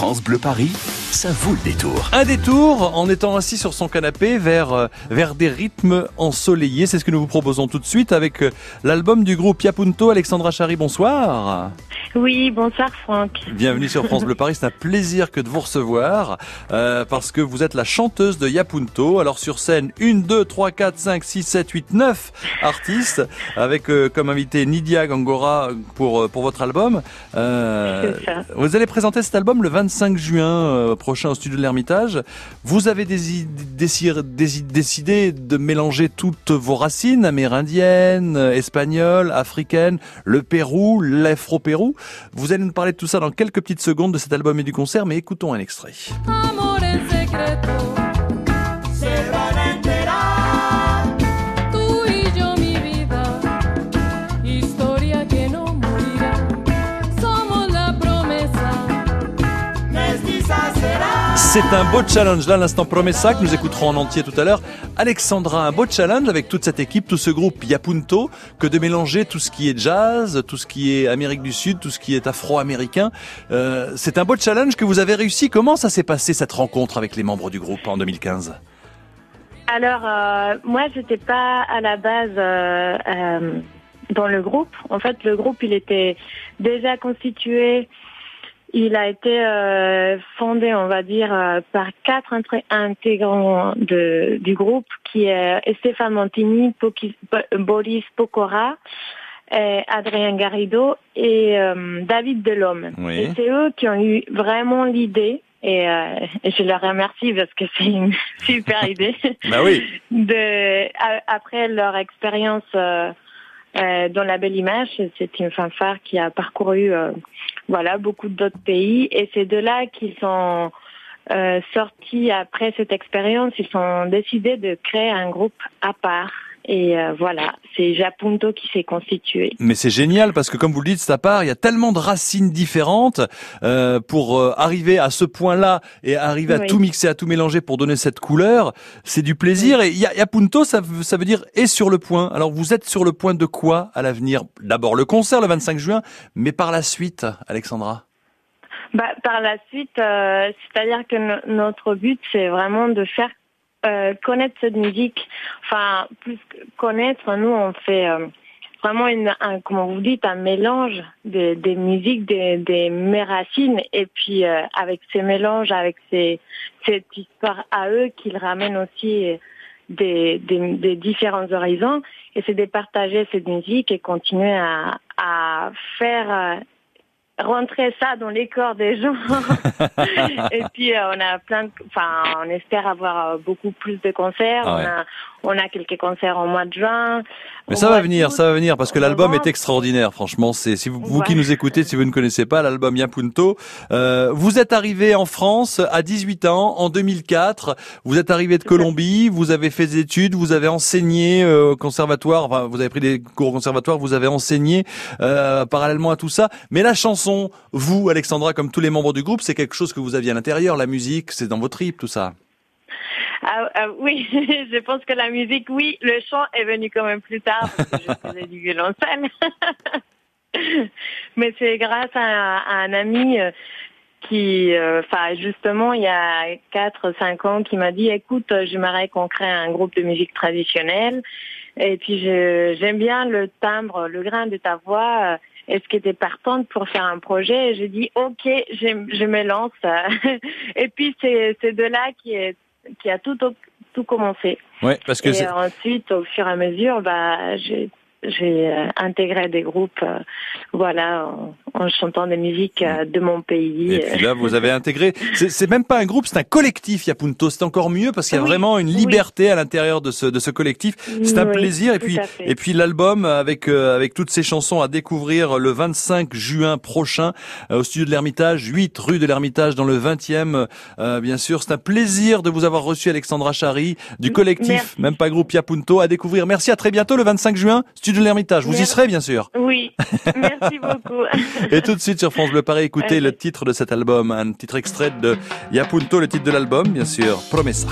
France Bleu Paris, ça vaut le détour. Un détour en étant assis sur son canapé vers, euh, vers des rythmes ensoleillés. C'est ce que nous vous proposons tout de suite avec euh, l'album du groupe Yapunto. Alexandra Chari, bonsoir. Oui, bonsoir Franck. Bienvenue sur France Bleu Paris. C'est un plaisir que de vous recevoir euh, parce que vous êtes la chanteuse de Yapunto. Alors sur scène, 1, 2, 3, 4, 5, 6, 7, 8, 9 artistes avec euh, comme invité Nidia Gangora pour, euh, pour votre album. Ça. Vous allez présenter cet album le 25 juin euh, prochain au studio de l'Ermitage. Vous avez décidé de mélanger toutes vos racines amérindiennes, espagnoles, africaines, le Pérou, l'Afro-Pérou. Vous allez nous parler de tout ça dans quelques petites secondes de cet album et du concert, mais écoutons un extrait. C'est un beau challenge là, l'instant Promessa que nous écouterons en entier tout à l'heure. Alexandra, un beau challenge avec toute cette équipe, tout ce groupe Yapunto, que de mélanger tout ce qui est jazz, tout ce qui est Amérique du Sud, tout ce qui est afro-américain. Euh, c'est un beau challenge que vous avez réussi. Comment ça s'est passé cette rencontre avec les membres du groupe en 2015 Alors, euh, moi, j'étais pas à la base euh, euh, dans le groupe. En fait, le groupe, il était déjà constitué. Il a été euh, fondé, on va dire, euh, par quatre intégrants de, du groupe, qui est Stéphane Montini, Poki- Boris Pokora, et Adrien Garrido et euh, David Delhomme. Oui. Et c'est eux qui ont eu vraiment l'idée. Et, euh, je leur remercie parce que c'est une super idée Bah oui. de a- après leur expérience euh, euh, dans la belle image, c'est une fanfare qui a parcouru euh, voilà beaucoup d'autres pays. Et c'est de là qu'ils sont euh, sortis après cette expérience, ils ont décidé de créer un groupe à part et euh, voilà, c'est Japunto qui s'est constitué. Mais c'est génial parce que comme vous le dites, c'est à part, il y a tellement de racines différentes euh, pour euh, arriver à ce point-là et arriver à Oui. tout mixer, à tout mélanger pour donner cette couleur. C'est du plaisir. Et Ya- Yapunto, ça, veut- ça veut dire est sur le point. Alors vous êtes sur le point de quoi à l'avenir? D'abord le concert le 25 juin, mais par la suite, Alexandra? Bah, par la suite, euh, c'est-à-dire que no- notre but, c'est vraiment de faire euh, connaître cette musique. Enfin, plus que connaître, nous, on fait euh, vraiment, une, un, comment vous dites, un mélange des, des musiques, des, des mes racines, et puis euh, avec ces mélanges, avec ces, cette histoire à eux, qu'ils ramènent aussi des, des, des différents horizons, et c'est de partager cette musique et continuer à, à faire euh, rentrer ça dans les corps des gens. et puis euh, on a plein, de, enfin on espère avoir euh, beaucoup plus de concerts. Ah ouais. On a on a quelques concerts au mois de juin. Mais ça va venir, ça va venir parce que l'album est extraordinaire. Franchement, c'est si vous, vous qui nous écoutez, si vous ne connaissez pas l'album Yapunto, euh, vous êtes arrivé en France à 18 ans en 2004. Vous êtes arrivé de. Colombie, vous avez fait des études, vous avez enseigné euh, au conservatoire, enfin vous avez pris des cours au conservatoire, vous avez enseigné euh, parallèlement à tout ça. Mais la chanson, vous, Alexandra, comme tous les membres du groupe, c'est quelque chose que vous aviez à l'intérieur. La musique, c'est dans vos tripes, tout ça. Ah, ah, oui, je pense que la musique, oui, le chant est venu quand même plus tard parce que je faisais du violoncelle. Mais c'est grâce à, un ami euh, qui, euh, enfin justement, il y a quatre, cinq ans, qui m'a dit, écoute, euh, j'aimerais qu'on crée un groupe de musique traditionnelle. Et puis j'aime bien le timbre, le grain de ta voix. Est-ce que tu es partante pour faire un projet? Et j'ai dit, ok, je, je me lance. Et puis c'est c'est de là qui est qui a tout tout commencé. Ouais, parce que Et c'est- ensuite, au fur et à mesure, bah, j'ai j'ai euh, intégré des groupes, euh, voilà, en, en chantant des musiques euh, de mon pays. Et puis là, vous avez intégré. C'est c'est même pas un groupe, c'est un collectif, Yapunto. C'est encore mieux parce qu'il y a Oui, vraiment une oui. liberté à l'intérieur de ce de ce collectif. C'est un Oui, plaisir. Et puis et puis l'album avec euh, avec toutes ces chansons à découvrir le 25 juin prochain euh, au studio de l'Ermitage, 8 rue de l'Ermitage dans le 20e. euh, bien sûr, c'est un plaisir de vous avoir reçu, Alexandra Chari, du collectif, Merci. même pas groupe Yapunto, à découvrir. Merci, à très bientôt le 25 juin, studio de l'Ermitage. Vous y serez bien sûr. Oui, merci beaucoup. Et tout de suite sur France Bleu Paris, écoutez le titre de cet album, un titre extrait de Yapunto, le titre de l'album, bien sûr, Promessa.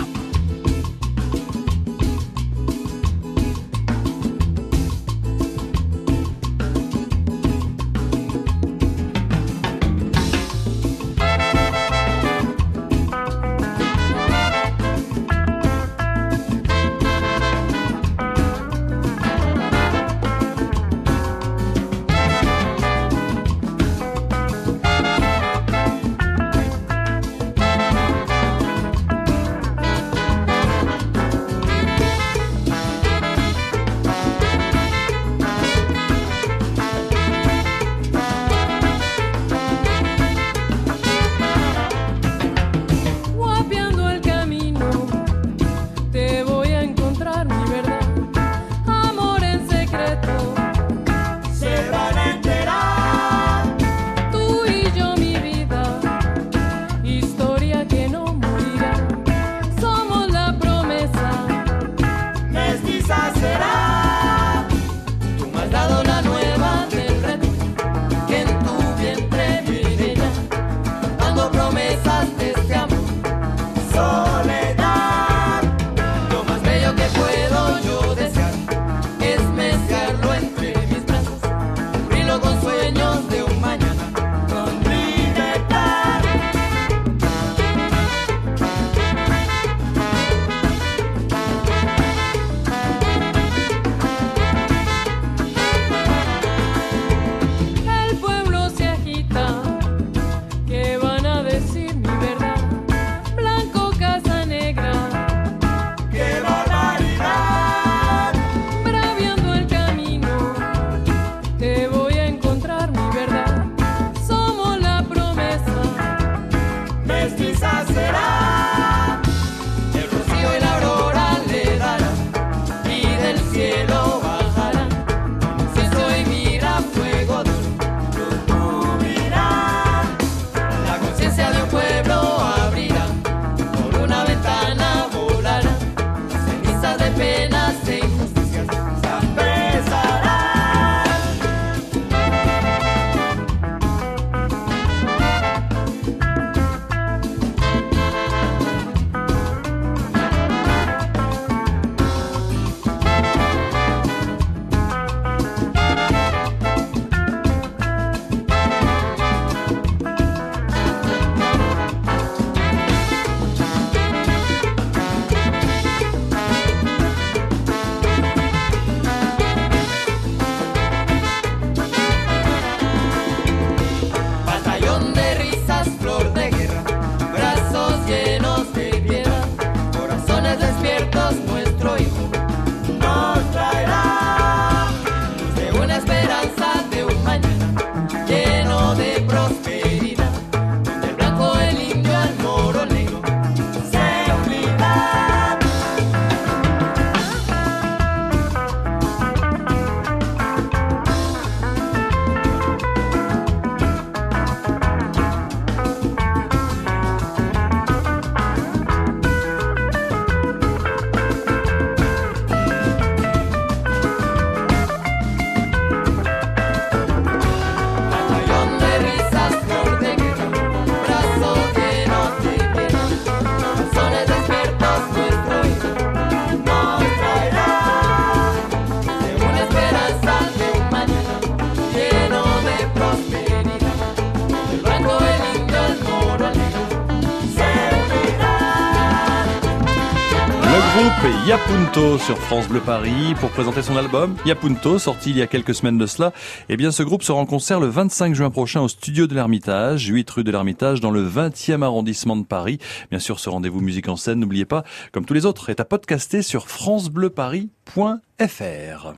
Yapunto sur France Bleu Paris pour présenter son album Yapunto, sorti il y a quelques semaines de cela. Eh bien, ce groupe sera en concert le 25 juin prochain au studio de l'Ermitage, 8 rue de l'Ermitage, dans le 20e arrondissement de Paris. Bien sûr, ce rendez-vous musique en scène, n'oubliez pas, comme tous les autres, est à podcaster sur francebleuparis.fr.